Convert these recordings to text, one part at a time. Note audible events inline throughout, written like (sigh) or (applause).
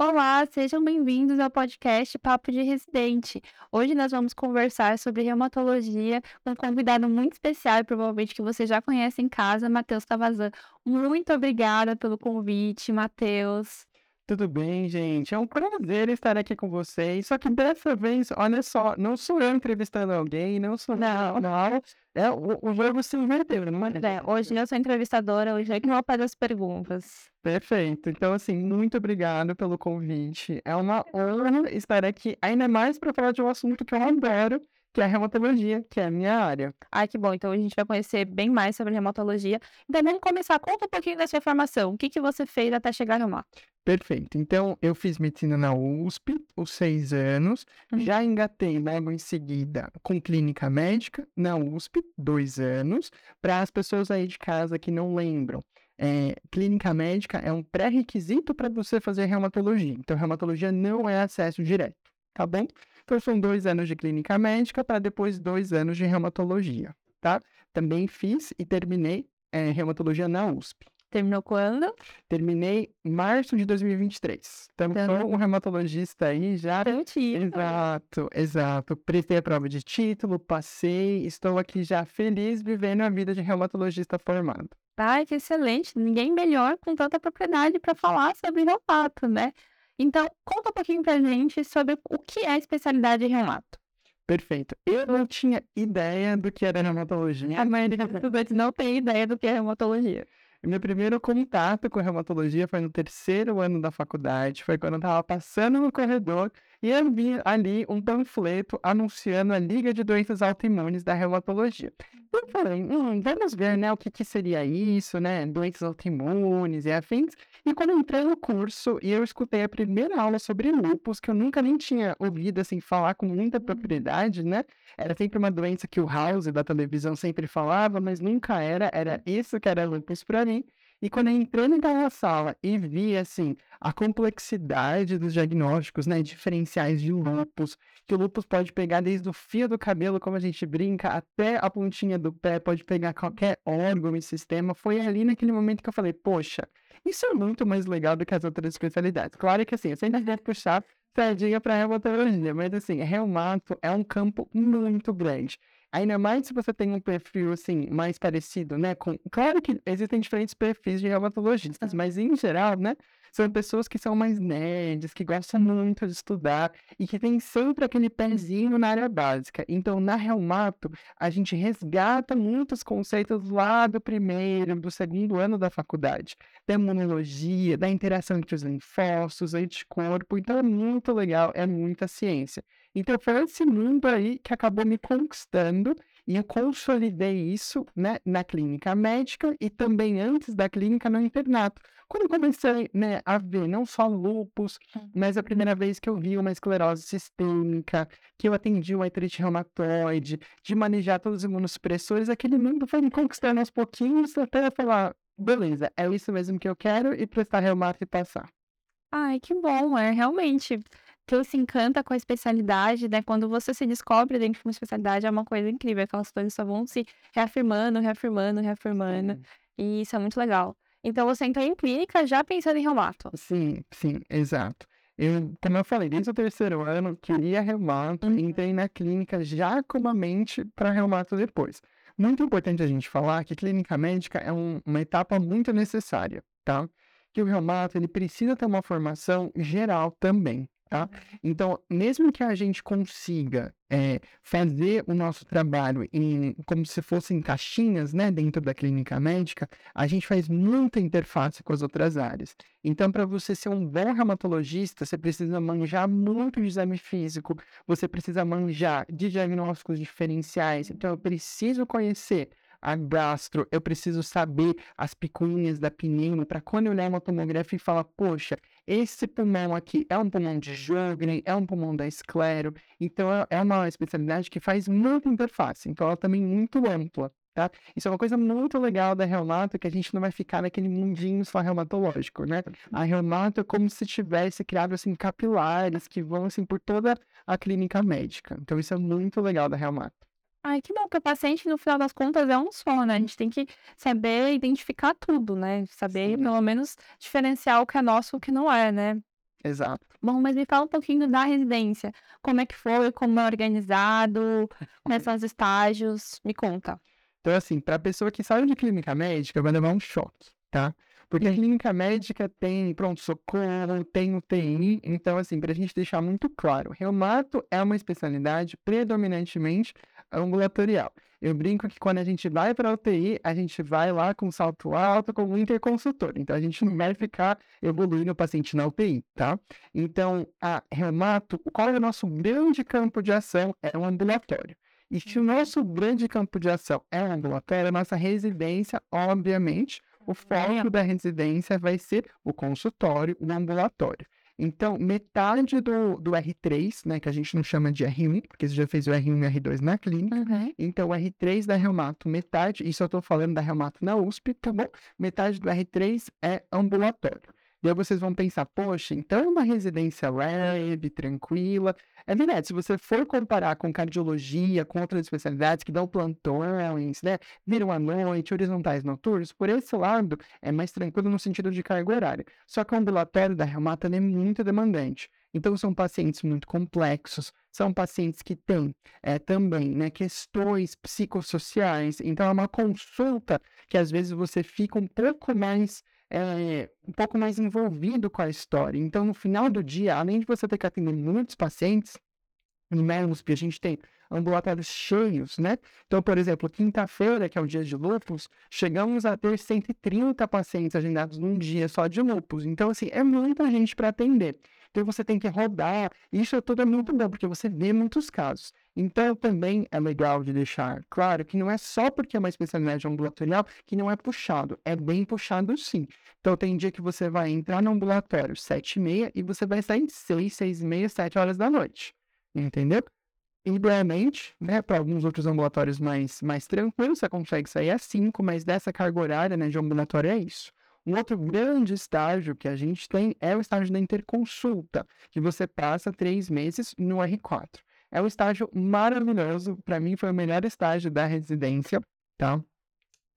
Olá, sejam bem-vindos ao podcast Papo de Residente. Hoje nós vamos conversar sobre reumatologia com um convidado muito especial, provavelmente que você já conhece em casa, Matheus Tavazan. Muito obrigada pelo convite, Matheus. Tudo bem, gente? É um prazer estar aqui com vocês. Só que dessa vez, olha só, não sou eu entrevistando alguém, não sou Não. não. É, o, o verbo se inverteu, não é? É, hoje eu sou entrevistadora, hoje é que vou fazer as perguntas. Perfeito. Então, assim, muito obrigado pelo convite. É uma honra estar aqui, ainda mais para falar de um assunto que eu adoro, que é a reumatologia, que é a minha área. Ai, que bom. Então a gente vai conhecer bem mais sobre reumatologia. Então vamos começar. Conta um pouquinho da sua formação. O que, que você fez até chegar no reumato? Perfeito. Então, eu fiz medicina na USP, os seis anos. Uhum. Já engatei logo em seguida com clínica médica na USP, dois anos. Para as pessoas aí de casa que não lembram, é, clínica médica é um pré-requisito para você fazer reumatologia. Então, reumatologia não é acesso direto, tá bom? Então, são dois anos de clínica médica para depois dois anos de reumatologia, tá? Também fiz e terminei é, reumatologia na USP. Terminou quando? Terminei em março de 2023. Então, Então- sou um reumatologista aí já. Garantido. Exato, exato. Prestei a prova de título, passei, estou aqui já feliz vivendo a vida de reumatologista formado. Ai, que excelente. Ninguém melhor com tanta propriedade para falar sobre reumato, né? Então, conta um pouquinho pra gente sobre o que é a especialidade em reumato. Perfeito. Eu não tinha ideia do que era reumatologia. A maioria dos estudantes não tem ideia do que é reumatologia. Meu primeiro contato com reumatologia foi no terceiro ano da faculdade. Foi quando eu estava passando no corredor e eu vi ali um panfleto anunciando a Liga de Doenças Autoimunes da Reumatologia. Eu falei, hum, vamos ver, né, o que, que seria isso, né, doenças autoimunes e afins. E quando eu entrei no curso e eu escutei a primeira aula sobre lúpus, que eu nunca nem tinha ouvido, assim, falar com muita propriedade, né, era sempre uma doença que o House da televisão sempre falava, mas nunca era, era isso que era lúpus para mim. E quando eu entrei naquela sala e vi, assim, a complexidade dos diagnósticos, né, diferenciais de lúpus, que o lúpus pode pegar desde o fio do cabelo, como a gente brinca, até a pontinha do pé, pode pegar qualquer órgão e sistema, foi ali naquele momento que eu falei, poxa, isso é muito mais legal do que as outras especialidades. Claro que assim, eu sempre vou puxar sardinha para reumatologia, mas assim, reumato é um campo muito grande. Ainda mais se você tem um perfil, assim, mais parecido, né? Com... Claro que existem diferentes perfis de reumatologistas, mas em geral, né? São pessoas que são mais nerds, que gostam muito de estudar e que têm sempre aquele pezinho na área básica. Então, na reumato, a gente resgata muitos conceitos lá do primeiro, do segundo ano da faculdade. Da imunologia, da interação entre os linfócitos, anticorpo. Então, é muito legal, é muita ciência. Então, foi esse mundo aí que acabou me conquistando e eu consolidei isso, né, na clínica médica e também antes da clínica no internato. Quando eu comecei, né, a ver não só lúpus, mas a primeira vez que eu vi uma esclerose sistêmica, que eu atendi uma artrite reumatoide, de manejar todos os imunossupressores, aquele mundo foi me conquistando aos pouquinhos até eu falar, beleza, é isso mesmo que eu quero e prestar reumato e passar. Ai, que bom, é realmente. Tu se encanta com a especialidade, né? Quando você se descobre dentro de uma especialidade, é uma coisa incrível. Aquelas coisas só vão se reafirmando, reafirmando, reafirmando. Sim. E isso é muito legal. Então você entrou em clínica já pensando em reumato. Sim, sim, exato. Eu, como eu falei, desde o terceiro ano, queria reumato, Uhum. entrei na clínica já com uma mente para reumato depois. Muito importante a gente falar que clínica médica é um- uma etapa muito necessária, tá? Que o reumato, ele precisa ter uma formação geral também, tá? Então, mesmo que a gente consiga eh, fazer o nosso trabalho em, como se fossem caixinhas, né, dentro da clínica médica, a gente faz muita interface com as outras áreas. Então, para você ser um bom reumatologista, você precisa manjar muito de exame físico, você precisa manjar de diagnósticos diferenciais. Então, eu preciso conhecer a gastro, eu preciso saber as picuinhas da pneumo, para quando eu olhar uma tomografia e falar, poxa, esse pulmão aqui é um pulmão de Sjögren, é um pulmão da esclero. Então, é- é uma especialidade que faz muita interface. Então, ela também é muito ampla. Tá? Isso é uma coisa muito legal da reumato, que a gente não vai ficar naquele mundinho só reumatológico, né? A reumato é como se tivesse criado, assim, capilares que vão, assim, por toda a clínica médica. Então, isso é muito legal da reumato. Ai, que bom, porque o paciente, no final das contas, é um só, né? A gente tem que saber identificar tudo, né? Saber, Sim. pelo menos, diferenciar o que é nosso e o que não é, né? Exato. Bom, mas me fala um pouquinho da residência. Como é que foi? Como é organizado? Quais são os estágios? Me conta. Então, assim, para a pessoa que saiu de clínica médica, vai levar um choque, tá? Porque a clínica médica tem pronto-socorro, tem UTI, então, assim, para a gente deixar muito claro, reumato é uma especialidade predominantemente ambulatorial. Eu brinco que quando a gente vai para a UTI, a gente vai lá com salto alto, com o interconsultor. Então, a gente não vai ficar evoluindo o paciente na UTI, tá? Então, a reumato, qual é o nosso grande campo de ação? É o ambulatório. E se o nosso grande campo de ação é o ambulatório, a nossa residência, obviamente, o foco da residência vai ser o consultório, o ambulatório. Então, metade do, do R3, né, que a gente não chama de R1, porque você já fez o R1 e R2 na clínica. Uhum. Então, o R3 da reumato, metade, isso eu estou falando da reumato na USP, tá bom? Metade do R3 é ambulatório. E aí vocês vão pensar, poxa, então é uma residência leve, tranquila. É verdade, se você for comparar com cardiologia, com outras especialidades que dão plantões, né, viram à noite, horizontais noturnos, por esse lado é mais tranquilo no sentido de carga horária. Só que o ambulatório da reumata é muito demandante. Então, são pacientes muito complexos, são pacientes que têm é, também né, questões psicossociais. Então, é uma consulta que às vezes você fica um pouco mais é, um pouco mais envolvido com a história. Então, no final do dia, além de você ter que atender muitos pacientes, no MERMUSP a gente tem ambulatórios cheios, né? Então, por exemplo, quinta-feira, que é o dia de lupus, chegamos a ter 130 pacientes agendados num dia só de lupus. Então, assim, é muita gente para atender. Então você tem que rodar. Isso tudo é muito bom, porque você vê muitos casos. Então também é legal de deixar claro que não é só porque é uma especialidade ambulatorial que não é puxado. É bem puxado sim. Então tem dia que você vai entrar no ambulatório sete e meia e você vai sair seis, seis e meia, sete horas da noite. Entendeu? Idealmente, né, para alguns outros ambulatórios mais, mais tranquilos, você consegue sair às 5, mas dessa carga horária né, de ambulatório é isso. Um outro grande estágio que a gente tem é o estágio da interconsulta, que você passa três meses no R4. É um estágio maravilhoso, para mim foi o melhor estágio da residência, tá?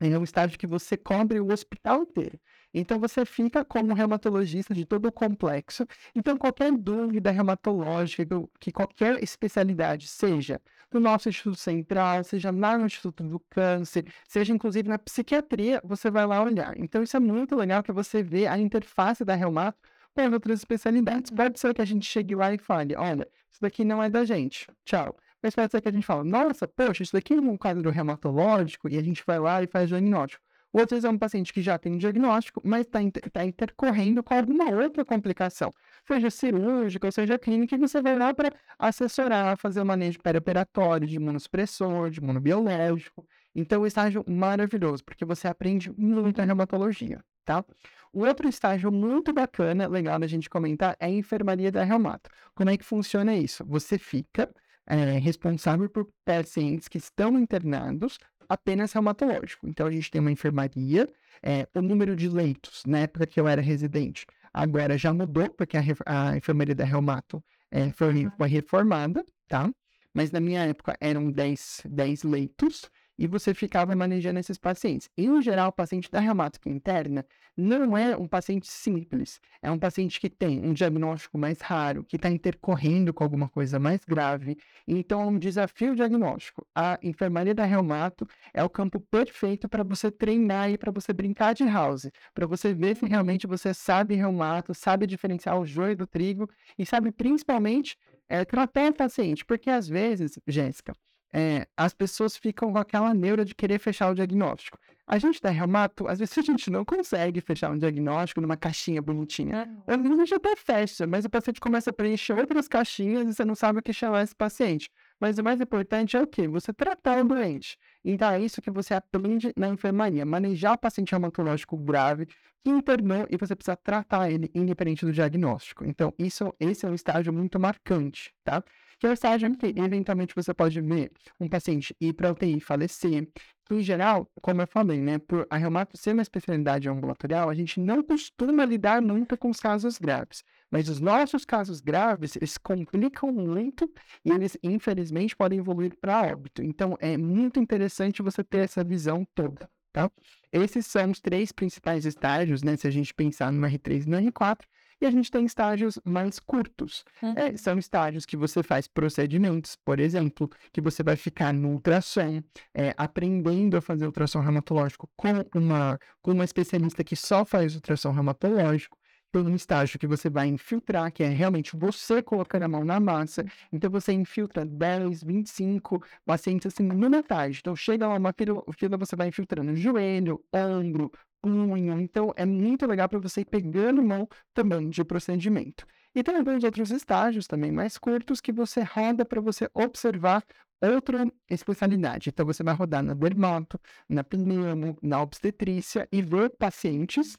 É um estágio que você cobre o hospital inteiro. Então você fica como reumatologista de todo o complexo. Então qualquer dúvida reumatológica, que qualquer especialidade, seja no nosso Instituto Central, seja lá no Instituto do Câncer, seja inclusive na psiquiatria, você vai lá olhar. Então isso é muito legal que você vê a interface da reumato com outras especialidades. Pode ser que a gente chegue lá e fale, olha, isso daqui não é da gente, tchau. Mas pode ser que a gente fale, nossa, poxa, isso daqui é um quadro reumatológico, e a gente vai lá e faz diagnóstico. Outras é um paciente que já tem diagnóstico, mas está inter tá intercorrendo com alguma outra complicação, seja cirúrgica ou seja clínica, e você vai lá para assessorar, fazer o manejo perioperatório, de imunossupressor, de imunobiológico. Então, o estágio maravilhoso, porque você aprende muito a reumatologia, tá? O outro estágio muito bacana, legal da gente comentar, é a enfermaria da reumato. Como é que funciona isso? Você fica é, responsável por pacientes que estão internados apenas reumatológico. Então, a gente tem uma enfermaria, é, o número de leitos, na época que eu era residente, agora já mudou, porque a, a enfermaria da reumato é, foi, foi reformada, tá? Mas na minha época eram 10, 10 leitos, e você ficava manejando esses pacientes. Em geral, o paciente da reumática interna não é um paciente simples, é um paciente que tem um diagnóstico mais raro, que está intercorrendo com alguma coisa mais grave. Então, é um desafio diagnóstico. A enfermaria da reumato é o campo perfeito para você treinar e para você brincar de house, para você ver se realmente você sabe reumato, sabe diferenciar o joio do trigo e sabe principalmente é, tratar o paciente, porque às vezes, Jéssica, é, as pessoas ficam com aquela neura de querer fechar o diagnóstico. A gente da reumato, às vezes (laughs) a gente não consegue fechar um diagnóstico numa caixinha bonitinha. A gente até fecha, mas o paciente começa a preencher outras caixinhas e você não sabe o que chamar esse paciente. Mas o mais importante é o quê? Você tratar o doente. Então é isso que você aprende na enfermaria. Manejar o paciente reumatológico grave, que internou e você precisa tratar ele independente do diagnóstico. Então, isso, esse é um estágio muito marcante, tá? Que é o estágio em que, eventualmente, você pode ver um paciente ir para UTI e falecer. Em geral, como eu falei, né, por a reumato ser uma especialidade ambulatorial, a gente não costuma lidar muito com os casos graves. Mas os nossos casos graves, eles complicam muito e eles, infelizmente, podem evoluir para óbito. Então, é muito interessante você ter essa visão toda, tá? Esses são os três principais estágios, né, se a gente pensar no R3 e no R4, E a gente tem estágios mais curtos. Uhum. É, são estágios que você faz procedimentos, por exemplo, que você vai ficar no ultrassom, é, aprendendo a fazer ultrassom reumatológico com uma, com uma especialista que só faz ultrassom reumatológico por um estágio que você vai infiltrar, que é realmente você colocando a mão na massa. Então, você infiltra 10, 25 pacientes assim no metade. Então, chega lá uma fila, você vai infiltrando joelho, ombro, punho. Então, é muito legal para você ir pegando mão também de procedimento. E tem alguns outros estágios também mais curtos que você roda para você observar outra especialidade. Então, você vai rodar na dermato, na pneumo, na obstetrícia e ver pacientes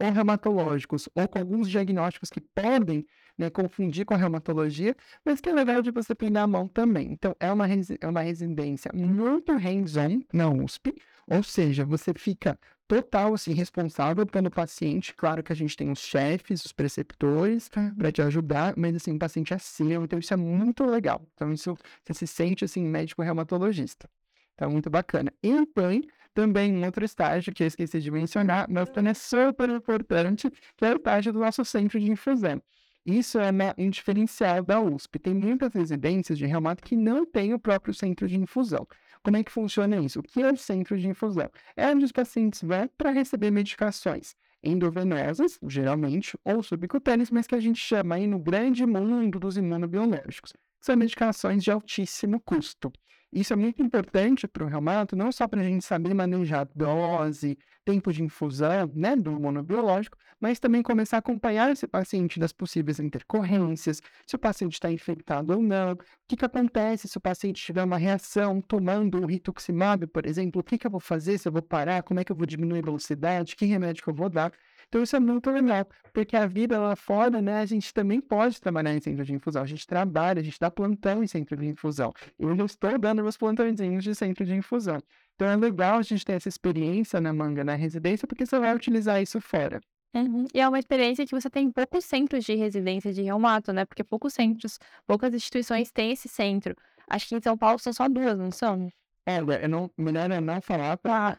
ou reumatológicos, ou com alguns diagnósticos que podem né, confundir com a reumatologia, mas que é legal de você pegar a mão também. Então, é uma, é uma residência muito hands-on na USP, ou seja, você fica total assim, responsável pelo paciente. Claro que a gente tem os chefes, os preceptores para te ajudar, mas assim, o paciente é seu, então isso é muito legal. Então, isso você se sente assim, médico reumatologista. Então, muito bacana. E o PAN também um outro estágio que eu esqueci de mencionar, mas também é super importante, que é o estágio do nosso centro de infusão. Isso é um diferencial da USP. Tem muitas residências de reumato que não têm o próprio centro de infusão. Como é que funciona isso? O que é o centro de infusão? É onde os pacientes vão para receber medicações endovenosas, geralmente, ou subcutâneas, mas que a gente chama aí no grande mundo dos imunobiológicos. São medicações de altíssimo custo. Isso é muito importante para o reumato, não só para a gente saber manejar dose, tempo de infusão, né, do monobiológico, mas também começar a acompanhar esse paciente das possíveis intercorrências, se o paciente está infectado ou não, o que, que acontece se o paciente tiver uma reação tomando um rituximab, por exemplo, o que, que eu vou fazer, se eu vou parar, como é que eu vou diminuir a velocidade, que remédio que eu vou dar. Então isso é muito legal, porque a vida lá fora, né, a gente também pode trabalhar em centro de infusão. A gente trabalha, a gente dá plantão em centro de infusão. Eu já estou dando meus plantõezinhos de centro de infusão. Então é legal a gente ter essa experiência na manga, na residência, porque você vai utilizar isso fora. Uhum. E é uma experiência que você tem poucos centros de residência de reumato, né? Porque poucos centros, poucas instituições têm esse centro. Acho que em São Paulo são só duas, não são? É, eu não, melhor é não falar para...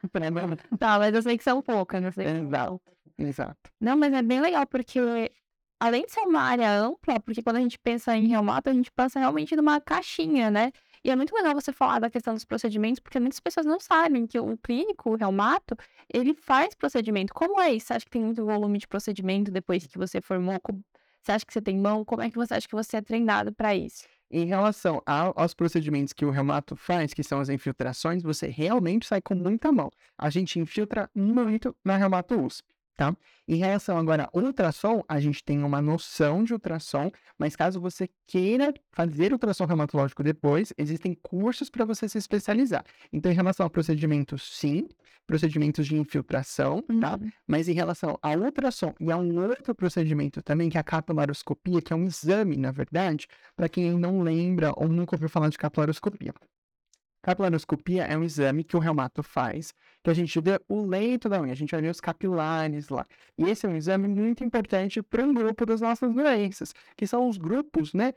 Tá, mas eu sei que são poucas, não sei. Exato. Exato. Não, mas é bem legal, porque além de ser uma área ampla, porque quando a gente pensa em reumato, a gente pensa realmente numa caixinha, né? E é muito legal você falar da questão dos procedimentos, porque muitas pessoas não sabem que o clínico, o reumato, ele faz procedimento. Como é isso? Você acha que tem muito volume de procedimento depois que você formou? Você acha que você tem mão? Como é que você acha que você é treinado para isso? Em relação aos procedimentos que o reumato faz, que são as infiltrações, você realmente sai com muita mão. A gente infiltra muito na reumato USP tá? Em relação agora ao ultrassom, a gente tem uma noção de ultrassom, mas caso você queira fazer ultrassom reumatológico depois, existem cursos para você se especializar. Então, em relação ao procedimento, sim, procedimentos de infiltração, tá? Uhum. Mas em relação ao ultrassom e a um outro procedimento também, que é a capilaroscopia, que é um exame, na verdade, para quem não lembra ou nunca ouviu falar de capilaroscopia. Capilaroscopia é um exame que o reumato faz, que a gente vê o leito da unha, a gente vai ver os capilares lá. E esse é um exame muito importante para um grupo das nossas doenças, que são os grupos, né?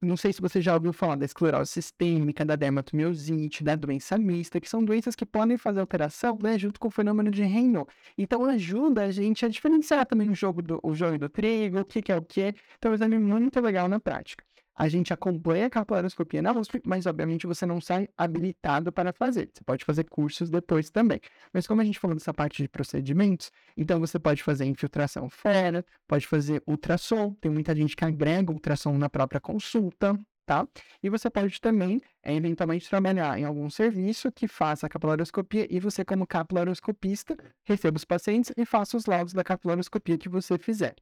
Não sei se você já ouviu falar da esclerose sistêmica, da dermatomiosite, da doença mista, que são doenças que podem fazer alteração, né, junto com o fenômeno de Raynaud. Então ajuda a gente a diferenciar também o jogo do, o jogo do trigo, o que, que é o que. Então é um exame muito legal na prática a gente acompanha a capilaroscopia na USP, mas obviamente você não sai habilitado para fazer. Você pode fazer cursos depois também. Mas como a gente falou dessa parte de procedimentos, então você pode fazer infiltração fora, pode fazer ultrassom. Tem muita gente que agrega ultrassom na própria consulta, tá? E você pode também, é, eventualmente, trabalhar em algum serviço que faça a capilaroscopia e você, como capilaroscopista, receba os pacientes e faça os laudos da capilaroscopia que você fizer.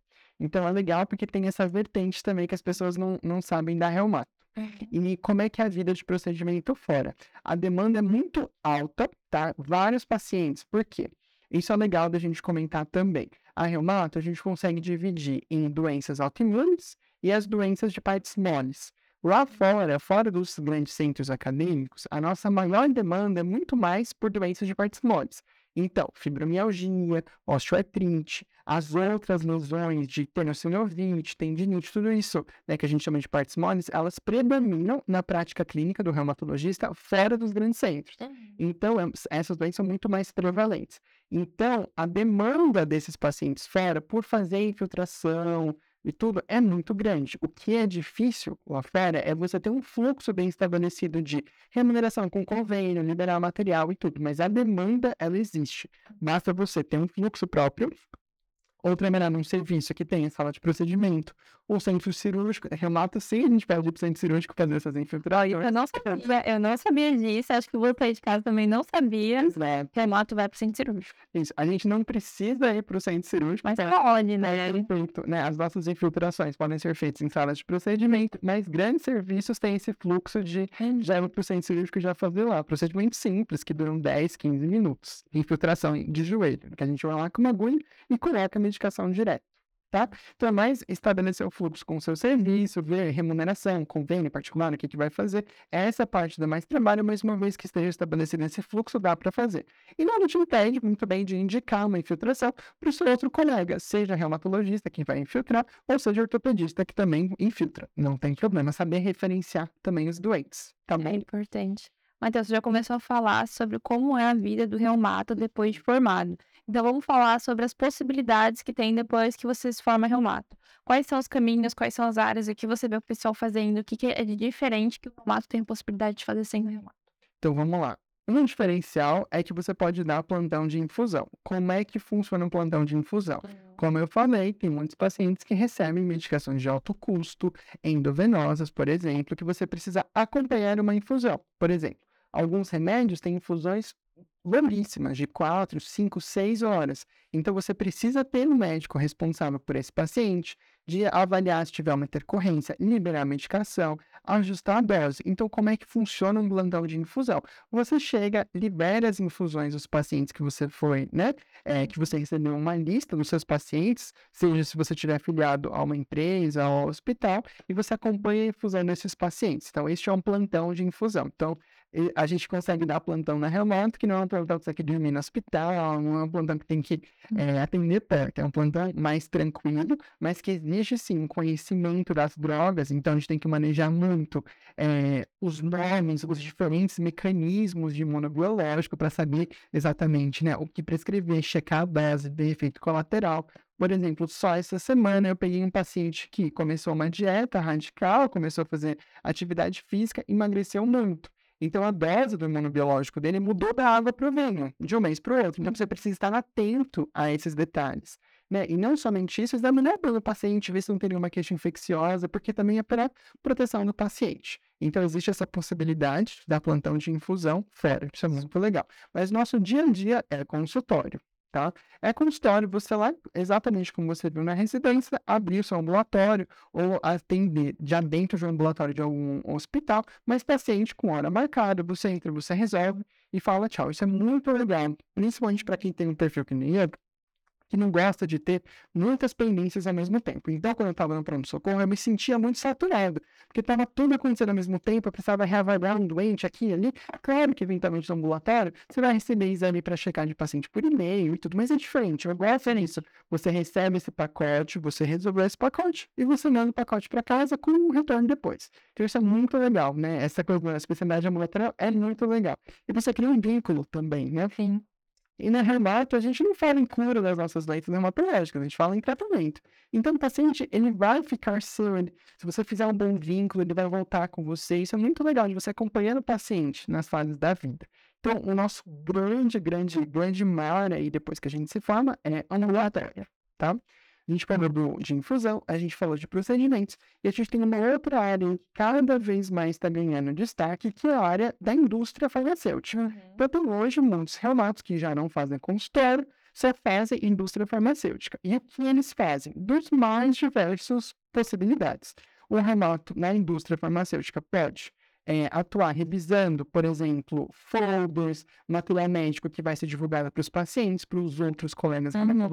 Então é legal porque tem essa vertente também que as pessoas não, não sabem da reumato. Uhum. E como é que é a vida de procedimento fora? A demanda é muito alta, tá? Vários pacientes. Por quê? Isso é legal da gente comentar também. A reumato a gente consegue dividir em doenças autoimunes e as doenças de partes moles. Lá fora, fora dos grandes centros acadêmicos, a nossa maior demanda é muito mais por doenças de partes moles. Então, fibromialgia, osteoartrite, as outras lesões de tenossinovite, tendinite, tudo isso, né, que a gente chama de partes moles, elas predominam na prática clínica do reumatologista fora dos grandes centros. Então, é- essas doenças são muito mais prevalentes. Então, a demanda desses pacientes fora por fazer infiltração e tudo é muito grande. O que é difícil lá fora é você ter um fluxo bem estabelecido de remuneração com convênio, liberar material e tudo, mas a demanda, ela existe. Basta você ter um fluxo próprio, ou trabalhar num serviço que tenha sala de procedimento, ou centro cirúrgico, remata sim, a gente pede pro centro cirúrgico fazer essas infiltrações. Eu não sabia, eu não sabia disso, acho que o aí de casa também não sabia. né? Que a moto vai pro centro cirúrgico. Isso. A gente não precisa ir para o centro cirúrgico, Mas pode, né? É feito, né? As nossas infiltrações podem ser feitas em salas de procedimento, mas grandes serviços têm esse fluxo de já ir para o centro cirúrgico e já fazer lá. Procedimentos simples, que duram 10, 15 minutos. Infiltração de joelho, que a gente vai lá com uma agulha e coloca a medicação direto. Tá? Então, é mais estabelecer o fluxo com o seu serviço, ver remuneração, convênio particular, o que, que vai fazer. Essa parte dá mais trabalho, mas uma vez que esteja estabelecido esse fluxo, dá para fazer. E nada te impede muito bem de indicar uma infiltração para o seu outro colega, seja reumatologista que vai infiltrar, ou seja ortopedista que também infiltra. Não tem problema, saber referenciar também os doentes, tá É bom? importante. Matheus, você já começou a falar sobre como é a vida do reumato depois de formado. Então, vamos falar sobre as possibilidades que tem depois que você se forma reumato. Quais são os caminhos, quais são as áreas, o que você vê o pessoal fazendo, o que, que é de diferente que o reumato tem a possibilidade de fazer sem reumato. Então vamos lá. Um diferencial é que você pode dar plantão de infusão. Como é que funciona um plantão de infusão? Como eu falei, tem muitos pacientes que recebem medicações de alto custo, endovenosas, por exemplo, que você precisa acompanhar uma infusão. Por exemplo, alguns remédios têm infusões longuíssimas, de 4, 5, 6 horas. Então, você precisa ter um médico responsável por esse paciente, de avaliar se tiver uma intercorrência, liberar a medicação, ajustar a dose. Então, como é que funciona um plantão de infusão? Você chega, libera as infusões dos pacientes que você foi, né? é, que você recebeu uma lista dos seus pacientes, seja se você tiver afiliado a uma empresa ou ao hospital, e você acompanha a infusão desses pacientes. Então, este é um plantão de infusão. Então, a gente consegue dar plantão na remoto, que não é um plantão que você tem que dormir no hospital, não é um plantão que tem que é, atender perto, é um plantão mais tranquilo, mas que exige sim um conhecimento das drogas, então a gente tem que manejar muito é, os nomes, os diferentes mecanismos de imunobiológico para saber exatamente né, o que prescrever, checar a base, ver efeito colateral. Por exemplo, só essa semana eu peguei um paciente que começou uma dieta radical, começou a fazer atividade física, emagreceu muito. Então, a dose do imunobiológico dele mudou da água para o vinho, de um mês para o outro. Então, você precisa estar atento a esses detalhes. Né? E não somente isso, examinar pelo paciente, ver se não tem nenhuma queixa infecciosa, porque também é para proteção do paciente. Então, existe essa possibilidade da plantão de infusão fora, isso é muito legal. Mas nosso dia a dia é consultório, tá? É consultório, você lá, exatamente como você viu na residência, abrir seu ambulatório ou atender já dentro de um ambulatório de algum hospital, mas paciente com hora marcada, você entra, você resolve e fala tchau. Isso é muito legal, principalmente para quem tem um perfil que nem eu, que não gosta de ter muitas pendências ao mesmo tempo. Então, quando eu estava no pronto-socorro, eu me sentia muito saturado, porque estava tudo acontecendo ao mesmo tempo, eu precisava reavaliar um doente aqui e ali. Claro que, eventualmente, no ambulatório, você vai receber exame para checar de paciente por e-mail e tudo, mas é diferente. Eu gosto é nisso. Você recebe esse pacote, você resolveu esse pacote e você manda o pacote para casa com um retorno depois. Então, isso é muito legal, né? Essa coisa, a especialidade ambulatorial é muito legal. E você cria um vínculo também, né? Sim. E na reumato, a gente não fala em cura das nossas doenças reumatológicas, a gente fala em tratamento. Então, o paciente, ele vai ficar ele- se você fizer um bom vínculo, ele vai voltar com você. Isso é muito legal, de você acompanhando o paciente nas fases da vida. Então, o nosso grande, grande, grande mar aí, depois que a gente se forma, é a ambulatória, tá? A gente falou do- de infusão, a gente falou de procedimentos, e a gente tem uma outra área que cada vez mais está ganhando destaque, que é a área da indústria farmacêutica. Então, hoje, muitos reumatos que já não fazem consultório, só fazem indústria farmacêutica. E aqui eles fazem dos mais diversos possibilidades. O reumato na indústria farmacêutica pode eh, atuar revisando, por exemplo, folders, material médico que vai ser divulgado para os pacientes, para os outros colegas Uhum.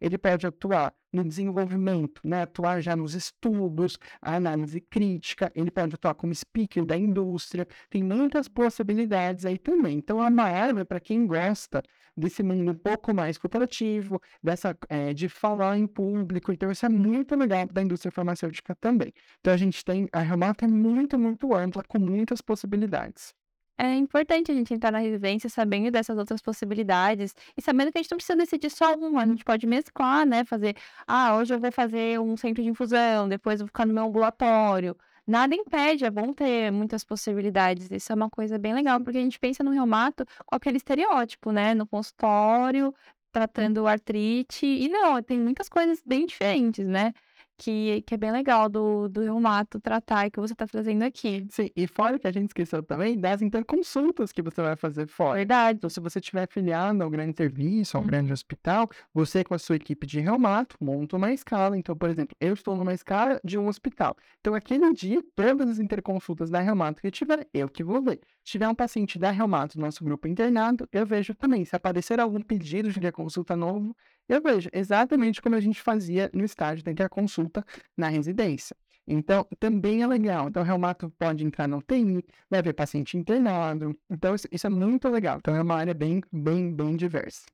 Ele pode atuar no desenvolvimento, né? atuar já nos estudos, a análise crítica, ele pode atuar como speaker da indústria, tem muitas possibilidades aí também. Então, a Maeva, para quem gosta desse mundo um pouco mais corporativo, dessa, é, de falar em público, então isso é muito legal da indústria farmacêutica também. Então, a gente tem, a Remata é muito, muito ampla, com muitas possibilidades. É importante a gente entrar na residência sabendo dessas outras possibilidades e sabendo que a gente não precisa decidir só uma, a gente pode mesclar, né? Fazer, ah, hoje eu vou fazer um centro de infusão, depois eu vou ficar no meu ambulatório. Nada impede, é bom ter muitas possibilidades. Isso é uma coisa bem legal, porque a gente pensa no reumato com aquele estereótipo, né? No consultório, tratando artrite. E não, tem muitas coisas bem diferentes, né? Que, que é bem legal do, do reumato tratar e que você está trazendo aqui. Sim, e fora que a gente esqueceu também das interconsultas que você vai fazer fora. Verdade. Então, se você estiver afiliado ao grande serviço, ao uhum. grande hospital, você com a sua equipe de reumato monta uma escala. Então, por exemplo, eu estou numa escala de um hospital. Então, aquele dia, todas as interconsultas da reumato que tiver, eu que vou ver. Se tiver um paciente da reumato no nosso grupo internado, eu vejo também. Se aparecer algum pedido de consulta novo, eu vejo exatamente como a gente fazia no estágio da interconsulta na residência. Então, também é legal. Então, o reumato pode entrar no UTI, vai ver paciente internado. Então, isso, isso, é muito legal. Então, é uma área bem, bem, bem diversa.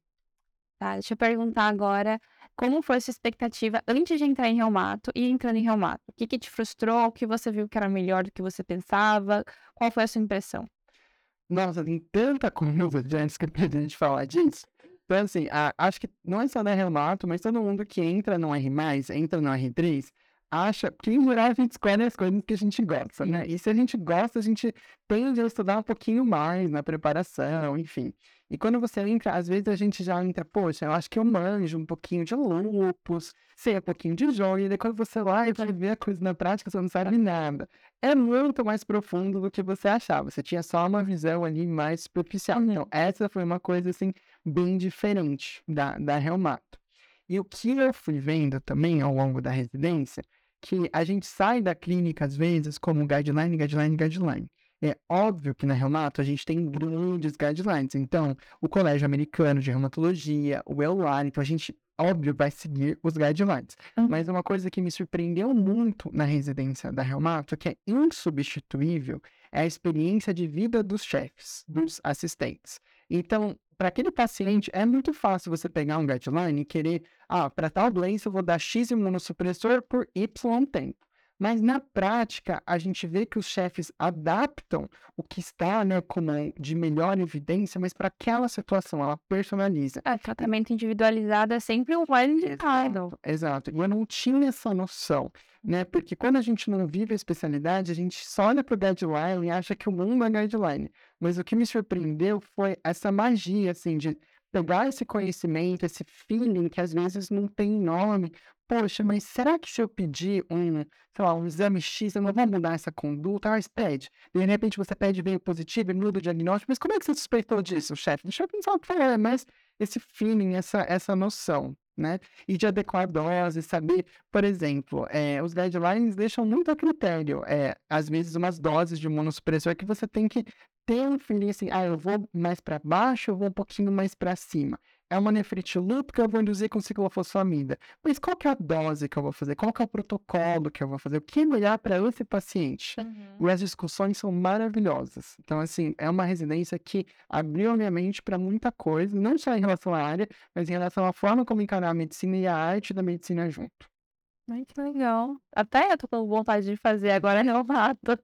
Tá, deixa eu perguntar agora, como foi a sua expectativa antes de entrar em reumato e entrando em reumato? O que, que te frustrou? O que você viu que era melhor do que você pensava? Qual foi a sua impressão? Nossa, tem tanta coisa antes que a gente falar disso. Então, assim, a, acho que não é só da Renato, mas todo mundo que entra no R+, entra no R3, acha que em geral a gente escolhe as coisas que a gente gosta, né? E se a gente gosta, a gente tende a estudar um pouquinho mais na preparação, enfim. E quando você entra, às vezes a gente já entra, poxa, eu acho que eu manjo um pouquinho de lupus, sei um pouquinho de jogo, e daí quando você vai e vai ver a coisa na prática, você não sabe nada. É muito mais profundo do que você achava. Você tinha só uma visão ali mais superficial. Não, essa foi uma coisa, assim, bem diferente da, da Reumato. E o que eu fui vendo também ao longo da residência, que a gente sai da clínica, às vezes, como guideline, guideline, guideline. É óbvio que na reumato a gente tem grandes guidelines. Então, o Colégio Americano de Reumatologia, o EULAR, então a gente, óbvio, vai seguir os guidelines. Uhum. Mas uma coisa que me surpreendeu muito na residência da reumato, que é insubstituível, é a experiência de vida dos chefes, dos assistentes. Então, para aquele paciente, é muito fácil você pegar um guideline e querer, ah, para tal doença eu vou dar X imunossupressor por Y tempo. Mas na prática, a gente vê que os chefes adaptam o que está né, como de melhor evidência, mas para aquela situação, ela personaliza. É, tratamento individualizado é sempre um mais indicado. Exato. E eu não tinha essa noção, né? Porque quando a gente não vive a especialidade, a gente só olha para o guideline e acha que o mundo é guideline. Mas o que me surpreendeu foi essa magia, assim, de pegar esse conhecimento, esse feeling que às vezes não tem nome, poxa, mas será que se eu pedir um, sei lá, um exame X, eu não vou mudar essa conduta? Ah, pede. De repente você pede bem positivo e muda o diagnóstico, mas como é que você suspeitou disso, chefe? Deixa eu pensar o que é, mas esse feeling, essa, essa noção, né? E de adequar dose, saber, por exemplo, é, os guidelines deixam muito a critério, é, às vezes umas doses de imunossupressor que você tem que ter um feeling assim, ah, eu vou mais para baixo, eu vou um pouquinho mais para cima é uma nefrite lúpica, eu vou induzir com ciclofosfamida. Mas qual que é a dose que eu vou fazer? Qual que é o protocolo que eu vou fazer? O que é melhor para esse paciente? Uhum. E as discussões são maravilhosas. Então, assim, é uma residência que abriu a minha mente para muita coisa, não só em relação à área, mas em relação à forma como encarar a medicina e a arte da medicina junto. Ai, que legal. Até eu tô com vontade de fazer agora, (laughs) não mato.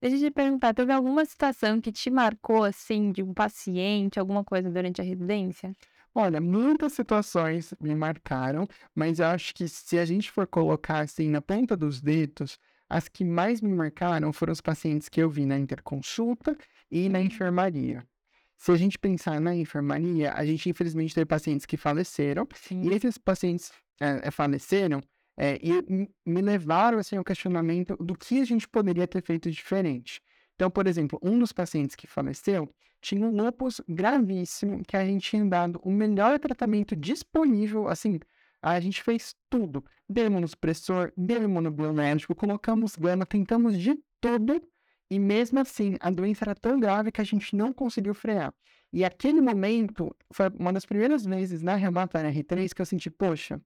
Deixa eu te perguntar, teve alguma situação que te marcou, assim, de um paciente, alguma coisa durante a residência? Olha, muitas situações me marcaram, mas eu acho que se a gente for colocar assim na ponta dos dedos, as que mais me marcaram foram os pacientes que eu vi na interconsulta e na uhum. enfermaria. Se a gente pensar na enfermaria, a gente infelizmente teve pacientes que faleceram, Sim. e esses pacientes é, faleceram é, e me levaram assim, ao questionamento do que a gente poderia ter feito diferente. Então, por exemplo, um dos pacientes que faleceu tinha um lupus gravíssimo, que a gente tinha dado o melhor tratamento disponível, assim, a gente fez tudo. Imunossupressor, deu imunobiomédico, colocamos gama, tentamos de tudo, e mesmo assim, a doença era tão grave que a gente não conseguiu frear. E aquele momento foi uma das primeiras vezes na Reumato R3 que eu senti, poxa,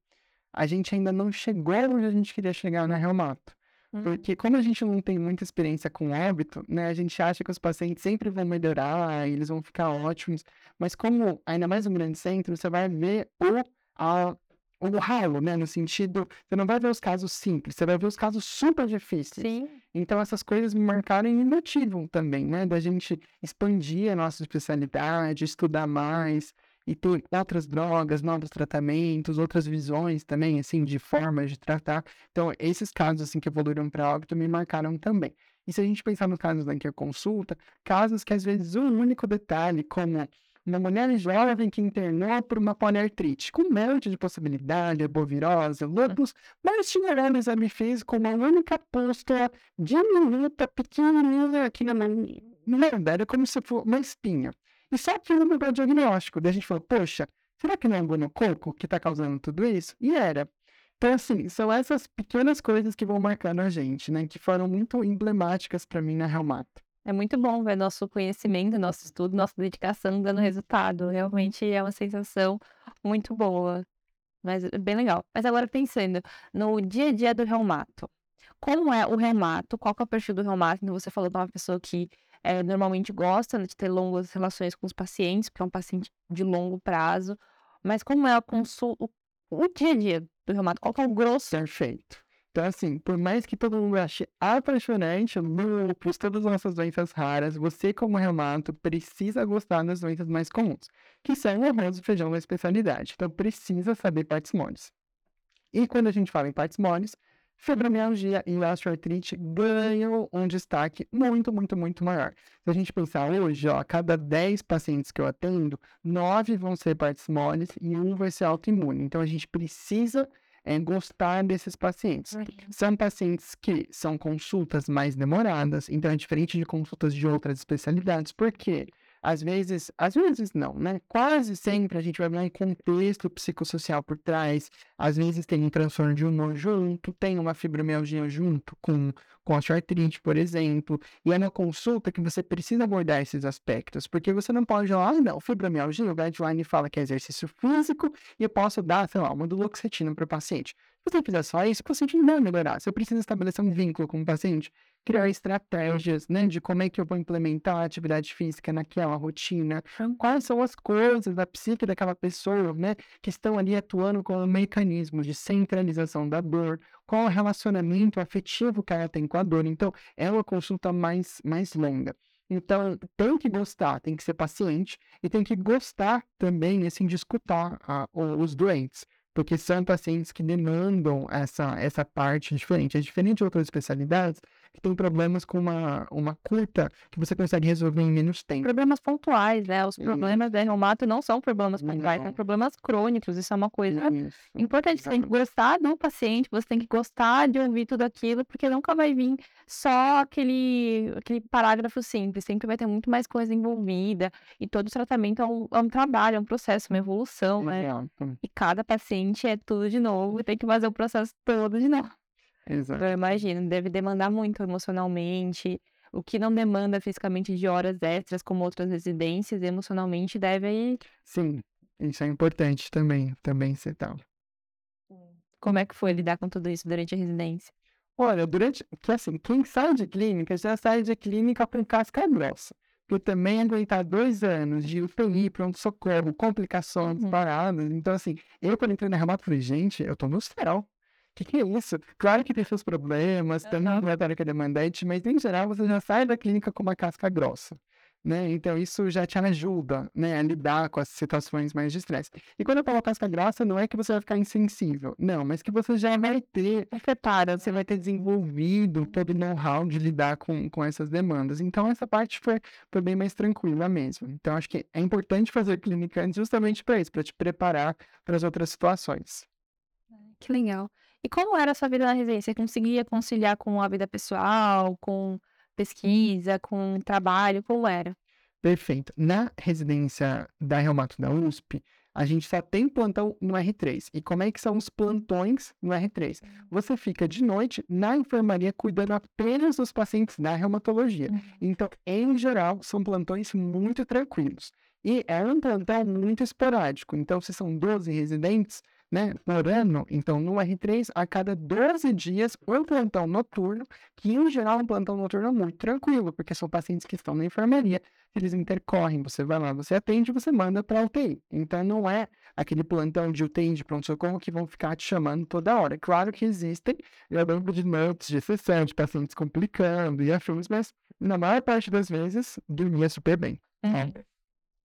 a gente ainda não chegou onde a gente queria chegar na Reumato. Hum. Porque como a gente não tem muita experiência com hábito, né, a gente acha que os pacientes sempre vão melhorar, eles vão ficar ótimos, mas como ainda mais um grande centro, você vai ver o, a, o ralo, né, no sentido, você não vai ver os casos simples, você vai ver os casos super difíceis. Sim. Então essas coisas me marcaram e me motivam também, né, da gente expandir a nossa especialidade, estudar mais, e ter outras drogas, novos tratamentos, outras visões também, assim, de formas de tratar. Então, esses casos, assim, que evoluíram para óbito me marcaram também. E se a gente pensar nos casos da consulta, casos que às vezes um único detalhe, como uma mulher jovem que internou por uma poliartrite, com um monte de possibilidade, bovirose, lúpus, mas tinha um exame físico, uma única posta diminuta, pequenininha aqui na. Não era como se fosse uma espinha. E só que no meu diagnóstico, daí a gente falou, poxa, será que não é o coco que está causando tudo isso? E era. Então, assim, são essas pequenas coisas que vão marcando a gente, né? Que foram muito emblemáticas para mim na Reumato. É muito bom ver nosso conhecimento, nosso estudo, nossa dedicação dando resultado. Realmente é uma sensação muito boa. Mas é bem legal. Mas agora pensando no dia a dia do reumato. Como é o reumato? Qual é o perfil do reumato? Então, você falou de uma pessoa que é, normalmente gosta né, de ter longas relações com os pacientes, porque é um paciente de longo prazo. Mas como é a consulta, o, dia a dia do reumato? Qual é o grosso? Perfeito. Então, assim, por mais que todo mundo ache apaixonante lúpus, todas as nossas doenças raras, você, como reumato, precisa gostar das doenças mais comuns, que são o arroz e feijão da especialidade. Então, precisa saber partes moles. E quando a gente fala em partes moles, fibromialgia e osteoartrite ganham um destaque muito, muito, muito maior. Se a gente pensar hoje, ó, a cada 10 pacientes que eu atendo, 9 vão ser partes moles e um vai ser autoimune. Então, a gente precisa é, gostar desses pacientes. São pacientes que são consultas mais demoradas, então é diferente de consultas de outras especialidades, por quê? Às vezes, às vezes não, né? Quase sempre a gente vai ver um contexto psicossocial por trás. Às vezes tem um transtorno de humor junto, tem uma fibromialgia junto com, com artrite, por exemplo. E é na consulta que você precisa abordar esses aspectos, porque você não pode falar, ah, não, fibromialgia, o guideline fala que é exercício físico e eu posso dar, sei lá, uma duloxetina para o paciente. Se você fizer só isso, o paciente não vai melhorar. Se eu preciso estabelecer um vínculo com o paciente, criar estratégias, né, de como é que eu vou implementar a atividade física naquela rotina, quais são as coisas da psique daquela pessoa, né, que estão ali atuando como mecanismos de centralização da dor, qual o relacionamento afetivo que ela tem com a dor. Então, é uma consulta mais, mais longa. Então, tem que gostar, tem que ser paciente e tem que gostar também, assim, de escutar a, os doentes porque são pacientes que demandam essa, essa parte diferente. É diferente de outras especialidades que tem problemas com uma, uma curta que você consegue resolver em menos tempo. Problemas pontuais, né? Os problemas da reumato não são problemas pontuais, são problemas crônicos. Isso é uma coisa importante. Você tem que gostar do paciente, você tem que gostar de ouvir tudo aquilo, porque nunca vai vir só aquele, aquele parágrafo simples. Sempre vai ter muito mais coisa envolvida. E todo tratamento é um, é um trabalho, é um processo, uma evolução, né? E cada paciente é tudo de novo tem que fazer o processo todo de novo. Exato. Eu imagino, deve demandar muito emocionalmente. O que não demanda fisicamente de horas extras, como outras residências, emocionalmente deve aí. Sim, isso é importante também, também ser tal. Como é que foi lidar com tudo isso durante a residência? Olha, durante. Que assim, quem sai de clínica já sai de clínica com casca grossa. Porque também aguentar dois anos de UTI, pronto-socorro, complicações, uhum. paradas. Então, assim, eu quando entrei na reumato falei, gente, eu tô no céu que, que é isso? Claro que tem seus problemas, também não é tarefa demandante, mas em geral você já sai da clínica com uma casca grossa. Né? Então, isso já te ajuda né, a lidar com as situações mais de estresse. E quando eu falo casca grossa, não é que você vai ficar insensível, não, mas que você já vai ter afetado, você vai ter desenvolvido todo o know-how de lidar com, com essas demandas. Então, essa parte foi, foi bem mais tranquila mesmo. Então, acho que é importante fazer clínica justamente para isso, para te preparar para as outras situações. Que legal. E como era a sua vida na residência? Você conseguia conciliar com a vida pessoal, com pesquisa, com trabalho? Como era? Perfeito. Na residência da Reumato da USP, a gente só tem plantão no R3. E como é que são os plantões no R3? Você fica de noite na enfermaria cuidando apenas dos pacientes da reumatologia. Uhum. Então, em geral, são plantões muito tranquilos. E é um plantão muito esporádico. Então, se são 12 residentes, né, por ano, então no R3, a cada 12 dias, um plantão noturno, que em geral um plantão noturno é muito tranquilo, porque são pacientes que estão na enfermaria, eles intercorrem, você vai lá, você atende, você manda para a UTI. Então não é aquele plantão de UTI de pronto-socorro que vão ficar te chamando toda hora. Claro que existem, eu lembro de noites de sessão, de pacientes complicando e afins, mas na maior parte das vezes, dormia super bem. Uhum.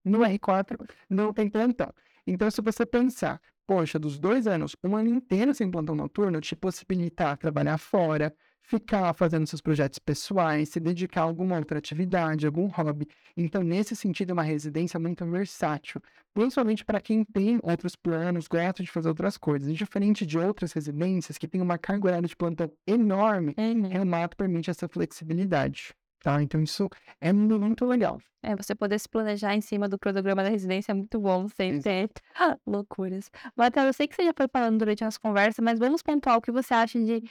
No R4, não tem plantão. Então, se você pensar, poxa, dos dois anos, um ano inteiro sem plantão noturno, te possibilitar trabalhar fora, ficar fazendo seus projetos pessoais, se dedicar a alguma outra atividade, algum hobby. Então, nesse sentido, é uma residência muito versátil, principalmente para quem tem outros planos, gosta de fazer outras coisas. E diferente de outras residências que têm uma carga horária de plantão enorme, Uhum. o mato permite essa flexibilidade. Tá? Então, isso é muito legal. É, você poder se planejar em cima do cronograma da residência é muito bom, sem ter (laughs) loucuras. Matheus, eu sei que você já foi falando durante as conversas, mas vamos pontuar o que você acha de,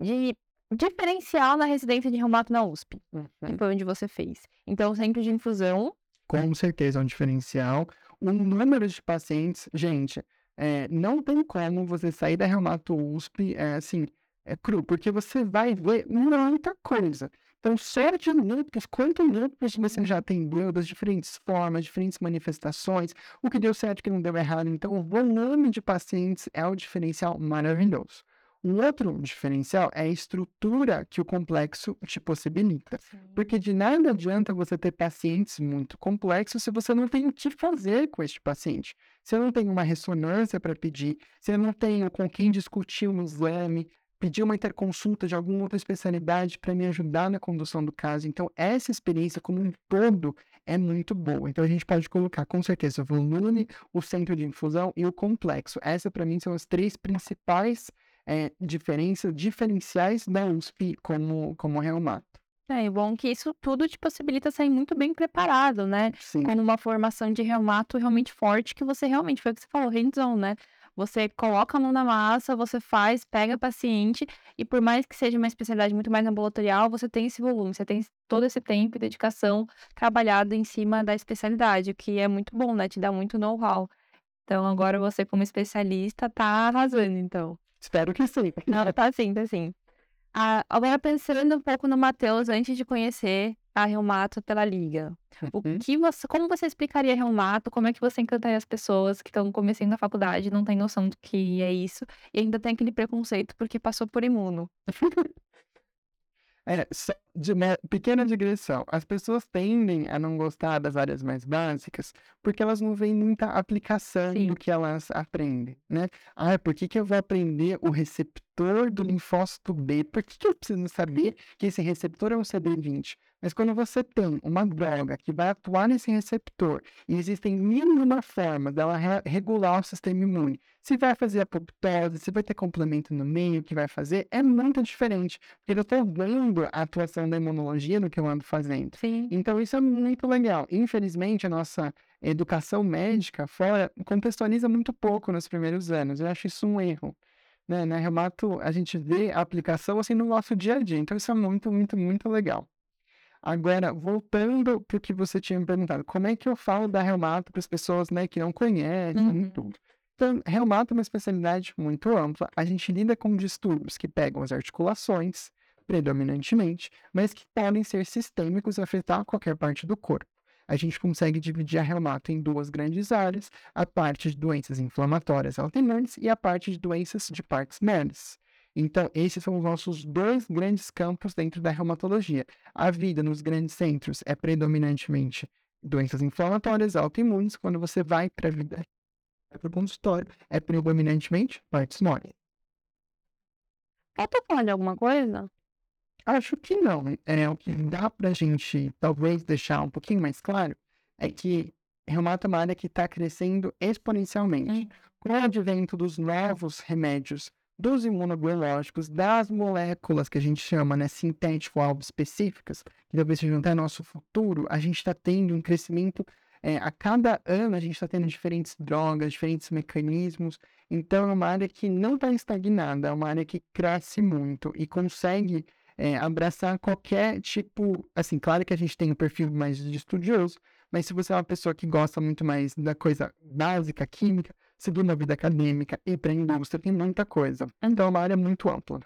de diferencial na residência de reumato na USP, que foi onde você fez. Então, centro de infusão, Com certeza é um diferencial. O número de pacientes, gente, é, não tem como você sair da Reumato USP, é, assim, é cru, porque você vai ver muita coisa. Então, só de núcleos, quantos núcleos você já atendeu, das diferentes formas, diferentes manifestações, o que deu certo, o que não deu errado. Então, o volume de pacientes é o diferencial maravilhoso. Um outro diferencial é a estrutura que o complexo te possibilita. Porque de nada adianta você ter pacientes muito complexos se você não tem o que fazer com este paciente. Se eu não tenho uma ressonância para pedir, se eu não tenho com quem discutir um exame, pedir uma interconsulta de alguma outra especialidade para me ajudar na condução do caso. Então, essa experiência como um todo é muito boa. Então, a gente pode colocar com certeza o volume, o centro de infusão e o complexo. Essa, para mim, são as três principais é, diferenças, diferenciais da USP como, como reumato. É, e bom que isso tudo te possibilita sair muito bem preparado, né? Sim. Com uma formação de reumato realmente forte, que você realmente, foi o que você falou, hands-on, né? Você coloca a mão na massa, você faz, pega paciente, e por mais que seja uma especialidade muito mais ambulatorial, você tem esse volume, você tem todo esse tempo e dedicação trabalhado em cima da especialidade, o que é muito bom, né? Te dá muito know-how. Então, agora você, como especialista, tá arrasando, então. Espero que sim. Não, tá sim, tá sim. Ah, agora pensando um pouco no Matheus antes de conhecer a Reumato pela Liga. O Uhum. que você, como você explicaria Reumato? Como é que você encantaria as pessoas que estão começando a faculdade, não tem noção do que é isso, e ainda tem aquele preconceito porque passou por imuno? É, de pequena digressão. As pessoas tendem a não gostar das áreas mais básicas porque elas não veem muita aplicação Sim. do que elas aprendem, né? Ah, por que que eu vou aprender o receptor do linfócito B? Por que que eu preciso saber que esse receptor é um CD20? Mas quando você tem uma droga que vai atuar nesse receptor e existem mil e uma formas dela re- regular o sistema imune, se vai fazer apoptose, se vai ter complemento no meio, que vai fazer, é muito diferente. Porque eu estou vendo a atuação da imunologia no que eu ando fazendo. Sim. Então, isso é muito legal. Infelizmente, a nossa educação médica fora contextualiza muito pouco nos primeiros anos. Eu acho isso um erro. Né? Na Reumato, a gente vê a aplicação assim no nosso dia a dia. Então, isso é muito, muito, muito legal. Agora, voltando para o que você tinha me perguntado, como é que eu falo da reumato para as pessoas né, que não conhecem Uhum. e tudo? Então, reumato é uma especialidade muito ampla. A gente lida com distúrbios que pegam as articulações, predominantemente, mas que podem ser sistêmicos e afetar qualquer parte do corpo. A gente consegue dividir a reumato em duas grandes áreas, a parte de doenças inflamatórias autoimunes e a parte de doenças de Parkinson. Então, esses são os nossos dois grandes campos dentro da reumatologia. A vida nos grandes centros é predominantemente doenças inflamatórias autoimunes. Quando você vai para a vida, para o consultório, é predominantemente Parkinson. Falta falar de alguma coisa? Acho que não. É, o que dá pra gente, talvez, deixar um pouquinho mais claro é que reumato é uma área que está crescendo exponencialmente. Hum. Com o advento dos novos remédios, dos imunobiológicos, das moléculas que a gente chama, né, sintético-alvo específicas, que talvez sejam até nosso futuro, a gente está tendo um crescimento, é, a cada ano a gente está tendo diferentes drogas, diferentes mecanismos, então é uma área que não está estagnada, é uma área que cresce muito e consegue é, abraçar qualquer tipo, assim, claro que a gente tem um perfil mais de estudioso, Mas se você é uma pessoa que gosta muito mais da coisa básica, química, segundo a vida acadêmica e para a indústria, tem muita coisa. Então é uma área muito ampla.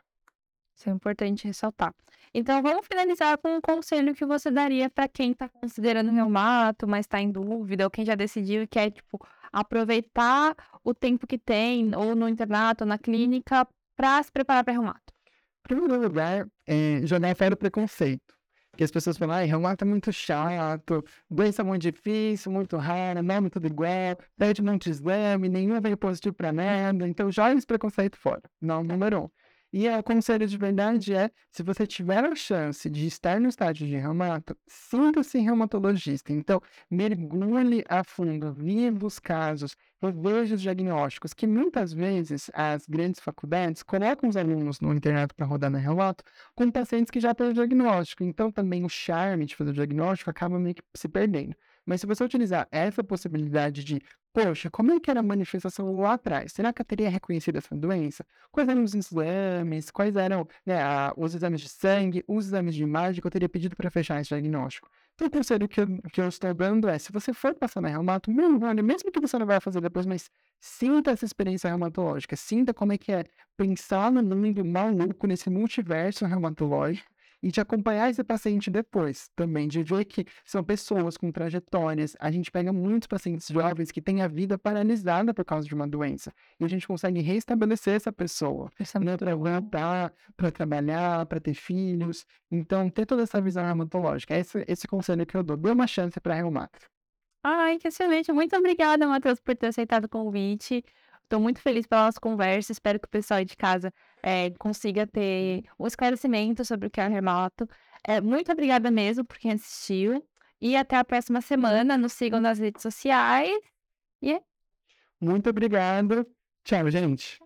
Isso é importante ressaltar. Então, vamos finalizar com um conselho que você daria para quem está considerando reumato, mas está em dúvida, ou quem já decidiu e quer, tipo, aproveitar o tempo que tem, ou no internato, ou na clínica, para se preparar para reumato. Em primeiro lugar, é, jogar fora o preconceito. Que as pessoas falam, ai, reumato é muito chato, doença muito difícil, muito rara, nome tudo igual, pede muito exame, nenhum veio positivo para nada. Então, joga esse preconceito fora. Não, número um. E o conselho de verdade é, se você tiver a chance de estar no estágio de reumato, sinta-se reumatologista. Então, mergulhe a fundo, viva os casos, reveja os diagnósticos, que muitas vezes as grandes faculdades colocam os alunos no internato para rodar na reumato com pacientes que já têm o diagnóstico. Então, também o charme de fazer o diagnóstico acaba meio que se perdendo. Mas se você utilizar essa possibilidade de, poxa, como é que era a manifestação lá atrás? Será que eu teria reconhecido essa doença? Quais eram os exames? Quais eram né, os exames de sangue, os exames de imagem que eu teria pedido para fechar esse diagnóstico? Então, o conselho que eu, que eu estou dando é, se você for passar na reumato, mesmo que você não vai fazer depois, mas sinta essa experiência reumatológica, sinta como é que é pensar no mundo maluco, nesse multiverso reumatológico, e de acompanhar esse paciente depois também, de ver que são pessoas com trajetórias. A gente pega muitos pacientes jovens que têm a vida paralisada por causa de uma doença e a gente consegue restabelecer essa pessoa, né, para aguentar, para trabalhar, para ter filhos. Então, ter toda essa visão reumatológica. Esse, esse conselho que eu dou. Dê uma chance para reumato. Ai, que excelente. Muito obrigada, Matheus, por ter aceitado o convite. Estou muito feliz pela nossa conversa. Espero que o pessoal aí de casa é, consiga ter um esclarecimento sobre o que é o reumato. É, muito obrigada mesmo por quem assistiu. E até a próxima semana. Nos sigam nas redes sociais. E é Muito obrigado. Tchau, gente.